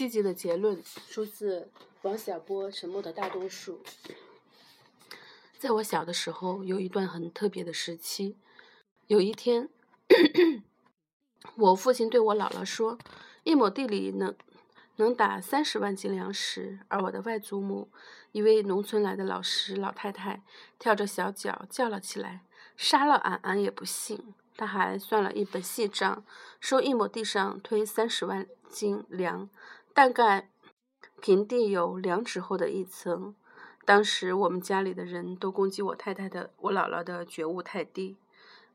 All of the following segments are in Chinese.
积极的结论出自王小波《沉默的大多数》。在我小的时候，有一段很特别的时期。有一天，我父亲对我姥姥说：“一亩地里能能打三十万斤粮食。”而我的外祖母，一位农村来的老师老太太，跳着小脚叫了起来：“杀了俺，俺也不信！”他还算了一本细账，说一亩地上推三十万斤粮，大概平地有两尺厚的一层。当时我们家里的人都攻击我太太的、我姥姥的觉悟太低，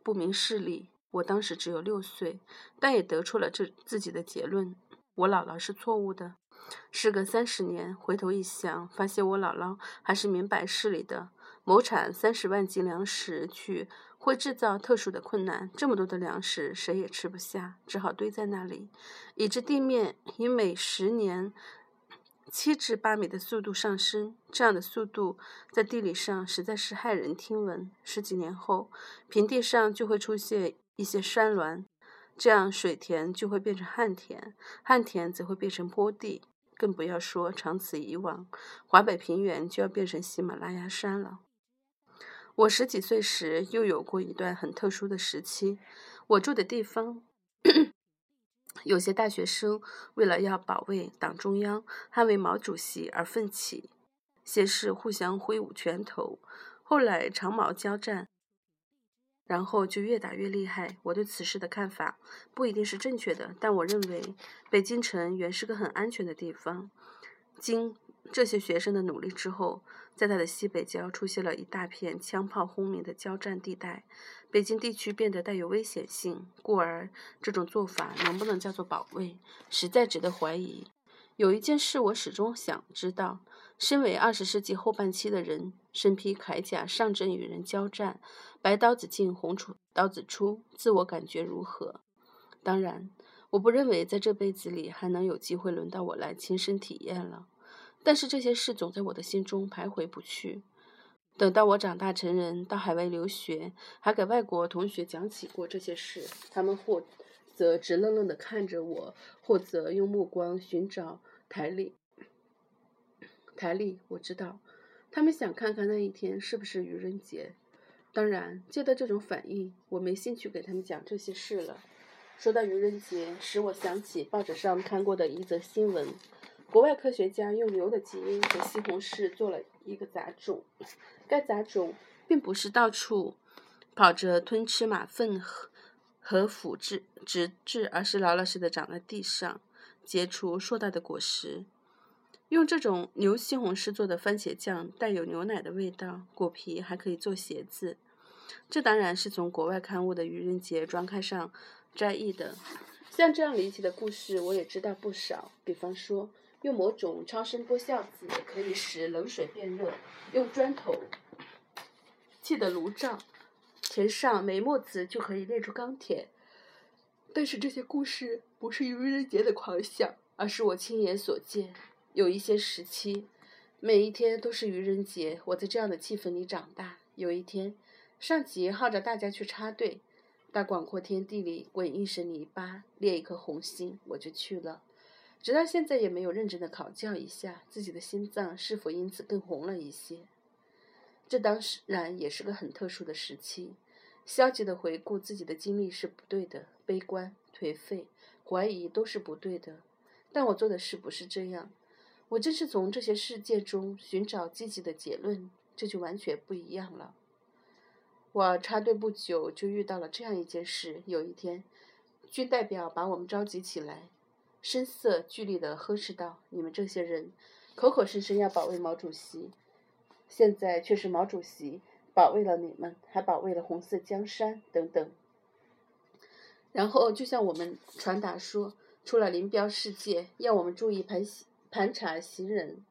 不明事理。我当时只有六岁，但也得出了这自己的结论：我姥姥是错误的。时隔三十年，回头一想，发现我姥姥还是明白事理的。亩产三十万斤粮食去。会制造特殊的困难，这么多的粮食谁也吃不下，只好堆在那里，以致地面以每十年七至八米的速度上升。这样的速度在地理上实在是骇人听闻。十几年后，平地上就会出现一些山峦，这样水田就会变成旱田，旱田则会变成坡地，更不要说长此以往，华北平原就要变成喜马拉雅山了。我十几岁时，又有过一段很特殊的时期。我住的地方，有些大学生为了要保卫党中央、捍卫毛主席而奋起，先是互相挥舞拳头，后来长矛交战，然后就越打越厉害。我对此事的看法不一定是正确的，但我认为北京城原是个很安全的地方。经这些学生的努力之后，在它的西北郊出现了一大片枪炮轰鸣的交战地带，北京地区变得带有危险性。故而，这种做法能不能叫做保卫，实在值得怀疑。有一件事我始终想知道：身为二十世纪后半期的人，身披铠甲上阵与人交战，白刀子进红出刀子出，自我感觉如何？当然，我不认为在这辈子里还能有机会轮到我来亲身体验了。但是这些事总在我的心中徘徊不去。等到我长大成人，到海外留学，还给外国同学讲起过这些事，他们或则直愣愣地看着我，或则用目光寻找台历。台历，我知道，他们想看看那一天是不是愚人节。当然，见到这种反应，我没兴趣给他们讲这些事了。说到愚人节，使我想起报纸上看过的一则新闻。国外科学家用牛的基因和西红柿做了一个杂种，该杂种并不是到处跑着吞吃马粪和和腐质质质，而是老老实实的长在地上，结出硕大的果实。用这种牛西红柿做的番茄酱带有牛奶的味道，果皮还可以做鞋子。这当然是从国外刊物的愚人节专刊上摘译的。像这样离奇的故事，我也知道不少。比方说。用某种超声波效子可以使冷水变热。用砖头砌的炉灶填上煤沫子就可以炼出钢铁。但是这些故事不是愚人节的狂想，而是我亲眼所见。有一些时期，每一天都是愚人节。我在这样的气氛里长大。有一天，上级号召大家去插队，大广阔天地里滚一身泥巴，列一颗红心，我就去了。直到现在也没有认真的考教一下自己的心脏是否因此更红了一些。这当然也是个很特殊的时期。消极的回顾自己的经历是不对的，悲观、颓废、怀疑都是不对的。但我做的事不是这样，我正是从这些事件中寻找积极的结论，这就完全不一样了。我插队不久就遇到了这样一件事：有一天，军代表把我们召集起来。声色俱厉地呵斥道：“你们这些人，口口声声要保卫毛主席，现在却是毛主席保卫了你们，还保卫了红色江山等等。”然后就向我们传达说，出了林彪事件，要我们注意盘盘查行人。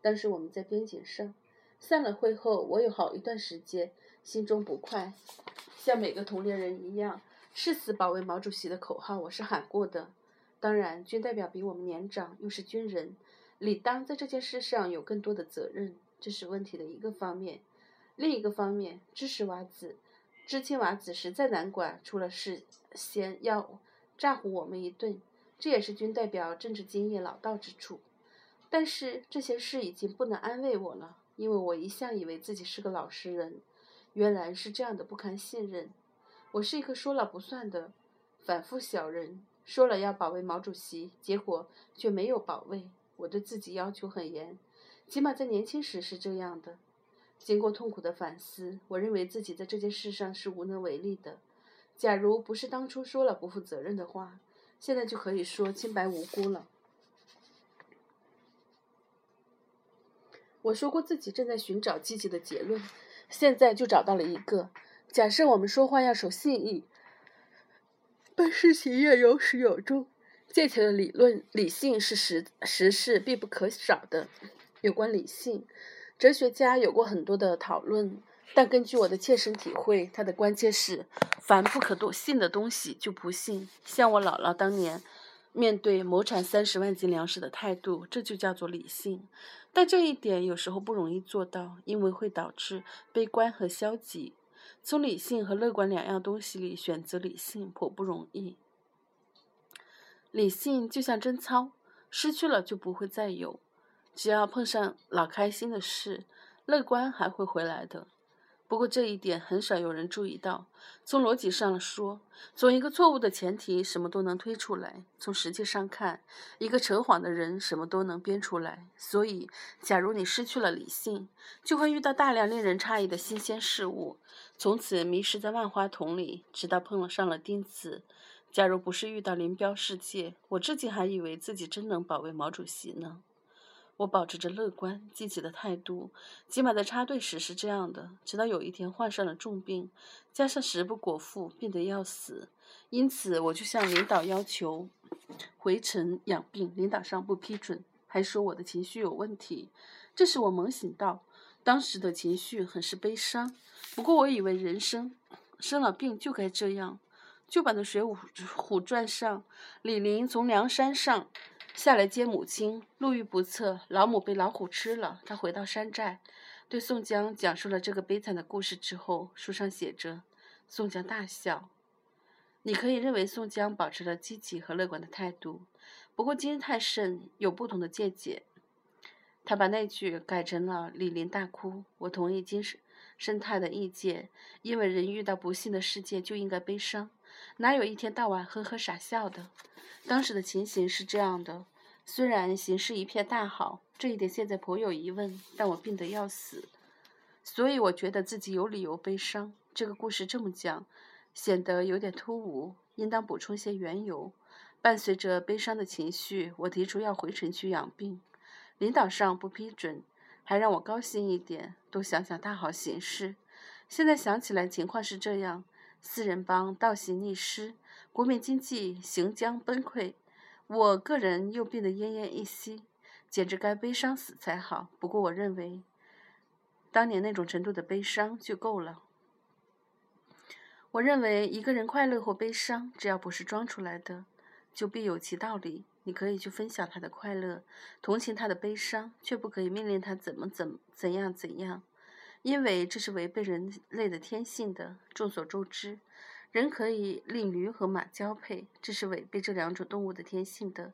当时我们在边境上，散了会后，我有好一段时间心中不快，像每个同龄人一样，誓死保卫毛主席的口号，我是喊过的。当然，军代表比我们年长，又是军人，理当在这件事上有更多的责任，这是问题的一个方面。另一个方面，知识娃子、知青娃子实在难管，出了事先要诈唬我们一顿，这也是军代表政治经验老道之处。但是这些事已经不能安慰我了，因为我一向以为自己是个老实人，原来是这样的不堪信任。我是一个说了不算的反复小人，说了要保卫毛主席，结果却没有保卫。我对自己要求很严，起码在年轻时是这样的。经过痛苦的反思，我认为自己在这件事上是无能为力的。假如不是当初说了不负责任的话，现在就可以说清白无辜了。我说过自己正在寻找积极的结论，现在就找到了一个。假设我们说话要守信义，办事情要有始有终，借钱的理论理性是实实事必不可少的。有关理性，哲学家有过很多的讨论，但根据我的切身体会，它的关键是凡不可多信的东西就不信。像我姥姥当年。面对亩产三十万斤粮食的态度，这就叫做理性。但这一点有时候不容易做到，因为会导致悲观和消极。从理性和乐观两样东西里选择理性颇不容易。理性就像贞操，失去了就不会再有。只要碰上老开心的事，乐观还会回来的。不过这一点很少有人注意到。从逻辑上说，从一个错误的前提，什么都能推出来；从实际上看，一个扯谎的人什么都能编出来。所以，假如你失去了理性，就会遇到大量令人诧异的新鲜事物，从此迷失在万花筒里，直到碰了上了钉子。假如不是遇到林彪世界，我至今还以为自己真能保卫毛主席呢。我保持着乐观积极的态度，起码在插队时是这样的。直到有一天患上了重病，加上食不果腹，病得要死，因此我就向领导要求回城养病。领导上不批准，还说我的情绪有问题。这时我猛醒到，当时的情绪很是悲伤。不过我以为人生生了病就该这样。旧版的《水浒虎传》上，李陵从梁山上。下来接母亲，路遇不测，老母被老虎吃了。他回到山寨，对宋江讲述了这个悲惨的故事之后，书上写着：“宋江大笑。”你可以认为宋江保持了积极和乐观的态度，不过金太甚有不同的见解。他把那句改成了“李林大哭”。我同意金生生态的意见，因为人遇到不幸的事件就应该悲伤，哪有一天到晚呵呵傻笑的？当时的情形是这样的：虽然形势一片大好，这一点现在颇有疑问，但我病得要死，所以我觉得自己有理由悲伤。这个故事这么讲，显得有点突兀，应当补充些缘由。伴随着悲伤的情绪，我提出要回城去养病，领导上不批准，还让我高兴一点，多想想大好形势。现在想起来，情况是这样：四人帮倒行逆施。国民经济行将崩溃，我个人又病得奄奄一息，简直该悲伤死才好。不过，我认为当年那种程度的悲伤就够了。我认为一个人快乐或悲伤，只要不是装出来的，就必有其道理。你可以去分享他的快乐，同情他的悲伤，却不可以命令他怎么怎怎样怎样，因为这是违背人类的天性的。众所周知。人可以令驴和马交配，这是违背这两种动物的天性的。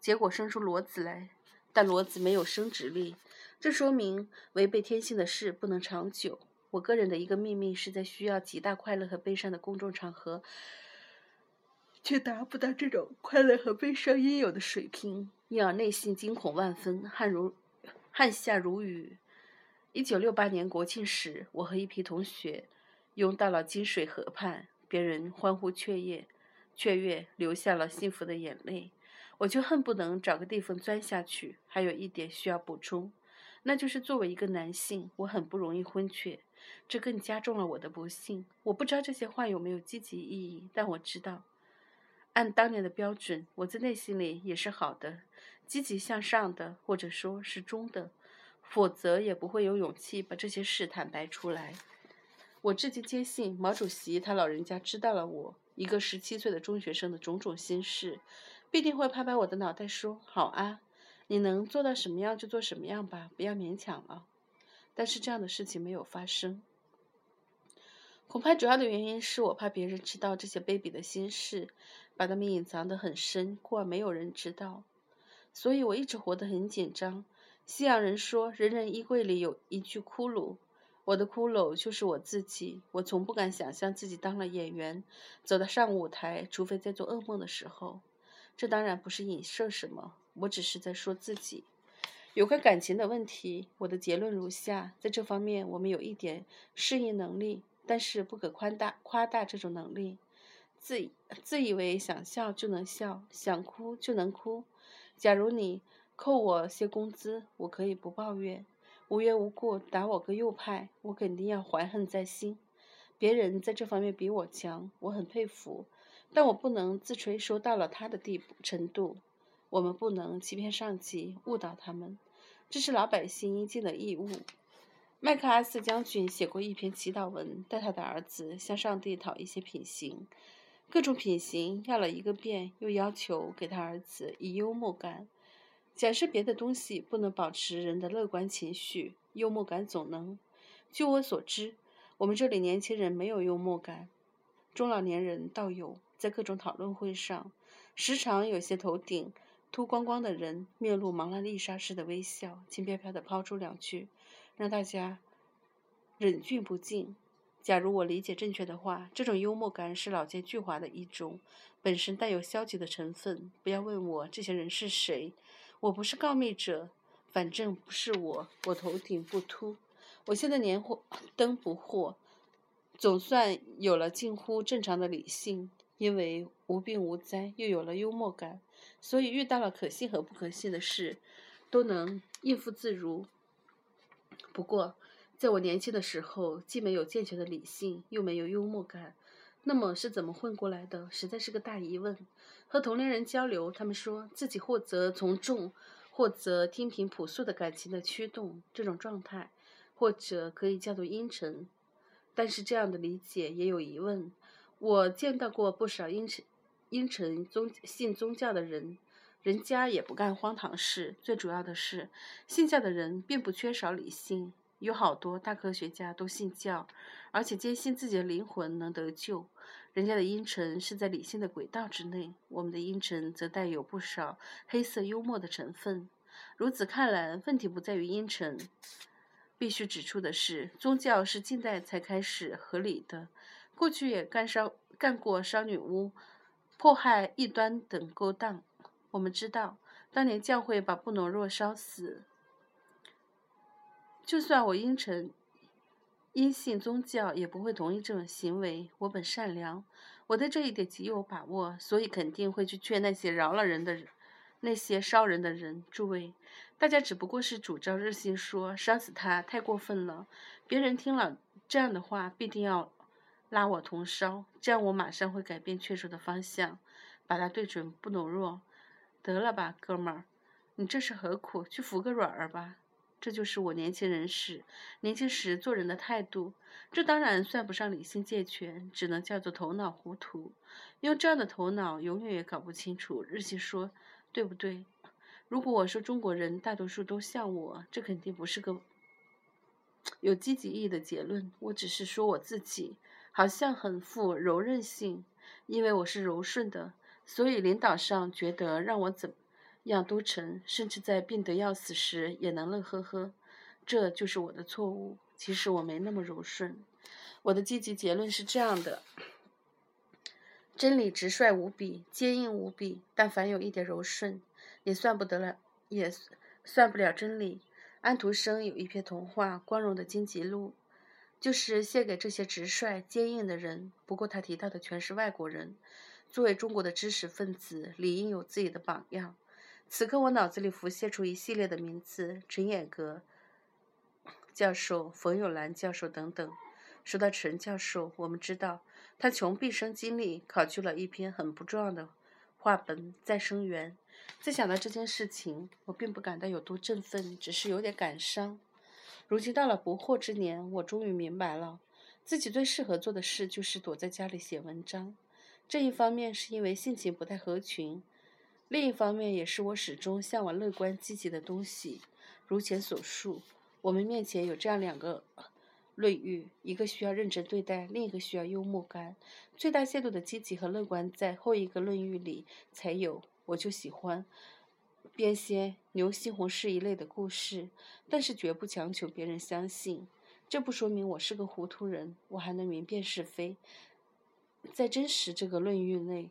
结果生出骡子来，但骡子没有生殖力，这说明违背天性的事不能长久。我个人的一个秘密是在需要极大快乐和悲伤的公众场合，却达不到这种快乐和悲伤应有的水平，因而内心惊恐万分，汗如汗下如雨。一九六八年国庆时，我和一批同学拥到了金水河畔。别人欢呼雀跃，雀跃流下了幸福的眼泪，我就恨不能找个地方钻下去。还有一点需要补充，那就是作为一个男性，我很不容易昏厥，这更加重了我的不幸。我不知道这些话有没有积极意义，但我知道，按当年的标准，我在内心里也是好的，积极向上的，或者说是中的，否则也不会有勇气把这些事坦白出来。我至今坚信，毛主席他老人家知道了我一个十七岁的中学生的种种心事，必定会拍拍我的脑袋说：“好啊，你能做到什么样就做什么样吧，不要勉强了。”但是这样的事情没有发生。恐怕主要的原因是我怕别人知道这些卑鄙的心事，把它们隐藏得很深，故而没有人知道。所以我一直活得很紧张。西洋人说，人人衣柜里有一具骷髅，我的骷髅就是我自己。我从不敢想象自己当了演员，走到上舞台，除非在做噩梦的时候。这当然不是影射什么，我只是在说自己。有关感情的问题，我的结论如下：在这方面，我们有一点适应能力。但是不可夸大夸大这种能力，自自以为想笑就能笑，想哭就能哭。假如你扣我些工资，我可以不抱怨；无缘无故打我个右派，我肯定要怀恨在心。别人在这方面比我强，我很佩服，但我不能自吹说到了他的地步程度。我们不能欺骗上级，误导他们，这是老百姓应尽的义务。麦克阿瑟将军写过一篇祈祷文，带他的儿子向上帝讨一些品行，各种品行要了一个遍，又要求给他儿子以幽默感。假设别的东西不能保持人的乐观情绪，幽默感总能。据我所知，我们这里年轻人没有幽默感，中老年人倒有。在各种讨论会上，时常有些头顶秃光光的人，面露蒙娜丽莎似的微笑，轻飘飘地抛出两句。让大家忍俊不禁。假如我理解正确的话，这种幽默感是老奸巨猾的一种，本身带有消极的成分。不要问我这些人是谁，我不是告密者，反正不是我。我头顶不秃，我现在连灯不惑，总算有了近乎正常的理性，因为无病无灾，又有了幽默感，所以遇到了可信和不可信的事，都能应付自如。不过，在我年轻的时候，既没有健全的理性，又没有幽默感，那么是怎么混过来的？实在是个大疑问。和同龄人交流，他们说自己或者从众，或者听凭朴素的感情的驱动，这种状态，或者可以叫做阴沉。但是这样的理解也有疑问。我见到过不少阴沉、阴沉宗信宗教的人。人家也不干荒唐事，最主要的是，信教的人并不缺少理性，有好多大科学家都信教，而且坚信自己的灵魂能得救。人家的阴沉是在理性的轨道之内，我们的阴沉则带有不少黑色幽默的成分。如此看来，问题不在于阴沉。必须指出的是，宗教是近代才开始合理的，过去也干烧干过烧女巫、迫害异端等勾当。我们知道，当年教会把布农若烧死。就算我阴沉、阴信宗教，也不会同意这种行为。我本善良，我对这一点极有把握，所以肯定会去劝那些饶了人的人，那些烧人的人。诸位，大家只不过是主张热心说烧死他太过分了。别人听了这样的话，必定要拉我同烧，这样我马上会改变劝说的方向，把他对准布农若。得了吧，哥们儿，你这是何苦？去服个软儿吧。这就是我年轻人时、年轻时做人的态度。这当然算不上理性健全，只能叫做头脑糊涂。用这样的头脑，永远也搞不清楚日系说对不对。如果我说中国人大多数都像我，这肯定不是个有积极意义的结论。我只是说我自己好像很富柔韧性，因为我是柔顺的。所以领导上觉得让我怎样都成，甚至在病得要死时也能乐呵呵，这就是我的错误。其实我没那么柔顺。我的积极结论是这样的：真理直率无比，坚硬无比，但凡有一点柔顺，也算不得了，也算不了真理。安徒生有一篇童话《光荣的荆棘路》，就是献给这些直率坚硬的人。不过他提到的全是外国人。作为中国的知识分子，理应有自己的榜样。此刻，我脑子里浮现出一系列的名字：陈衍阁教授、冯友兰教授等等。说到陈教授，我们知道他穷毕生精力考据了一篇很不重要的话本《再生缘》。在想到这件事情，我并不感到有多振奋，只是有点感伤。如今到了不惑之年，我终于明白了，自己最适合做的事就是躲在家里写文章。这一方面是因为性情不太合群，另一方面也是我始终向往乐观积极的东西。如前所述，我们面前有这样两个论域，一个需要认真对待，另一个需要幽默感。最大限度的积极和乐观，在后一个论域里才有。我就喜欢编些牛西红柿一类的故事，但是绝不强求别人相信。这不说明我是个糊涂人，我还能明辨是非。在真实这个论域内，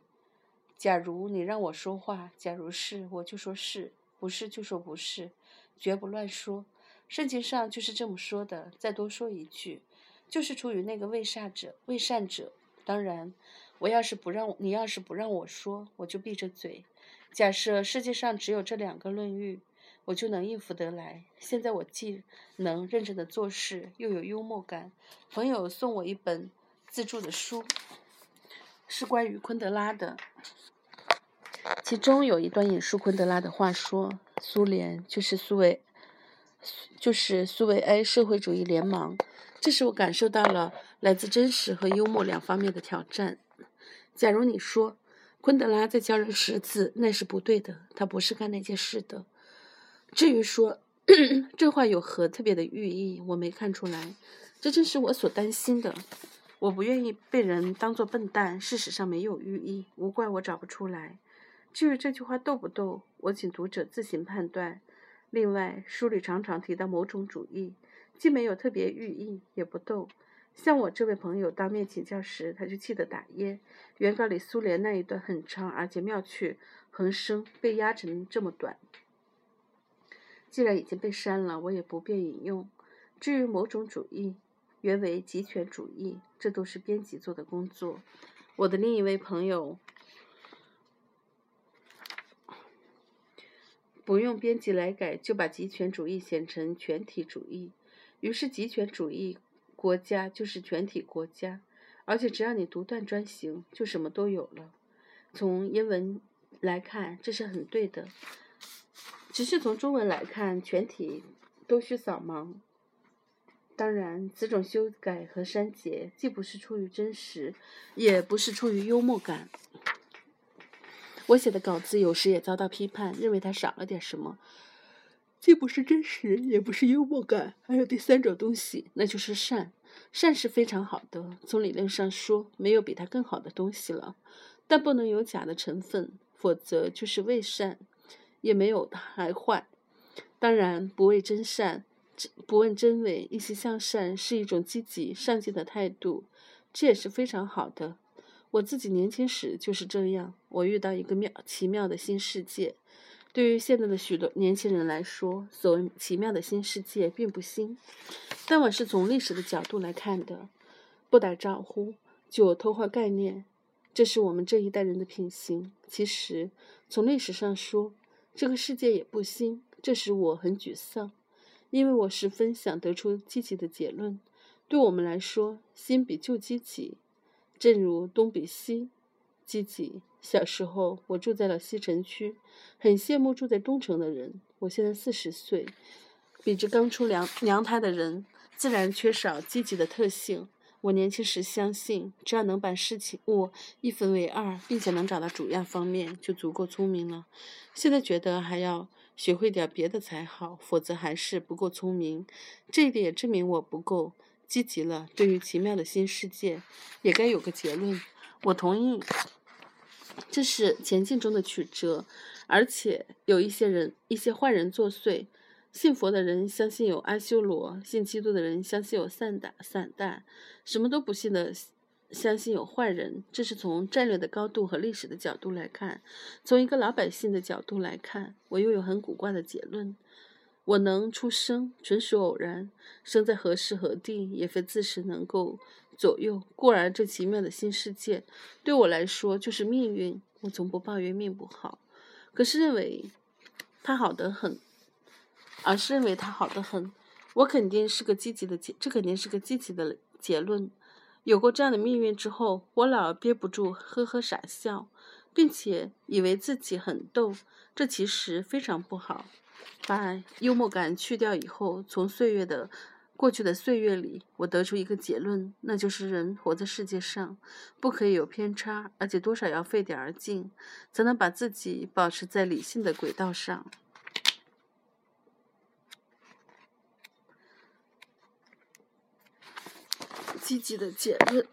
假如你让我说话，假如是，我就说是；不是就说不是，绝不乱说。圣经上就是这么说的。再多说一句，就是出于那个为善者，为善者。当然，我要是不让你，要是不让我说，我就闭着嘴。假设世界上只有这两个论域，我就能应付得来。现在我既能认真的做事，又有幽默感。朋友送我一本自助的书，是关于昆德拉的，其中有一段引述昆德拉的话说：“苏联就是苏维。”就是苏维埃社会主义联盟，这时我感受到了来自真实和幽默两方面的挑战。假如你说昆德拉在教人识字，那是不对的，他不是干那件事的。至于说 这话有何特别的寓意，我没看出来。这正是我所担心的。我不愿意被人当作笨蛋，事实上没有寓意，无怪我找不出来。至于这句话逗不逗，我请读者自行判断。另外，书里常常提到某种主义，既没有特别寓意，也不逗。像我这位朋友当面请教时，他就气得打噎。原稿里苏联那一段很长，而且妙趣横生，被压成这么短。既然已经被删了，我也不便引用。至于某种主义，原为极权主义，这都是编辑做的工作。我的另一位朋友。不用编辑来改，就把集权主义写成全体主义。于是，集权主义国家就是全体国家，而且只要你独断专行，就什么都有了。从英文来看，这是很对的。只是从中文来看，全体都需扫盲。当然，此种修改和删节，既不是出于真实，也不是出于幽默感。我写的稿子有时也遭到批判，认为它少了点什么，既不是真实，也不是幽默感，还有第三种东西，那就是善。善是非常好的，从理论上说，没有比它更好的东西了。但不能有假的成分，否则就是伪善，也没有还坏。当然，不为真善，不问真伪，一心向善，是一种积极上进的态度，这也是非常好的。我自己年轻时就是这样。我遇到一个妙奇妙的新世界。对于现在的许多年轻人来说，所谓奇妙的新世界并不新。但我是从历史的角度来看的，不打招呼就偷换概念，这是我们这一代人的品行。其实从历史上说，这个世界也不新。这使我很沮丧，因为我十分想得出积极的结论。对我们来说，新比旧积极。正如东比西积极。小时候，我住在了西城区，很羡慕住在东城的人。我现在四十岁，比之刚出娘娘胎的人，自然缺少积极的特性。我年轻时相信，只要能把事情物一分为二，并且能找到主要方面，就足够聪明了。现在觉得还要学会点别的才好，否则还是不够聪明。这一点也证明我不够。积极了，对于奇妙的新世界，也该有个结论。我同意，这是前进中的曲折，而且有一些人、一些坏人作祟。信佛的人相信有阿修罗，信基督的人相信有散打散弹，什么都不信的相信有坏人。这是从战略的高度和历史的角度来看。从一个老百姓的角度来看，我又有很古怪的结论。我能出生，纯属偶然。生在何时何地，也非自身能够左右。固然，这奇妙的新世界对我来说就是命运。我从不抱怨命不好，可是认为它好得很，而是认为它好得很。我肯定是个积极的结，这肯定是个积极的结论。有过这样的命运之后，我老憋不住呵呵傻笑，并且以为自己很逗。这其实非常不好。把幽默感去掉以后，从岁月的过去的岁月里，我得出一个结论，那就是人活在世界上，不可以有偏差，而且多少要费点儿劲，才能把自己保持在理性的轨道上。积极的结论。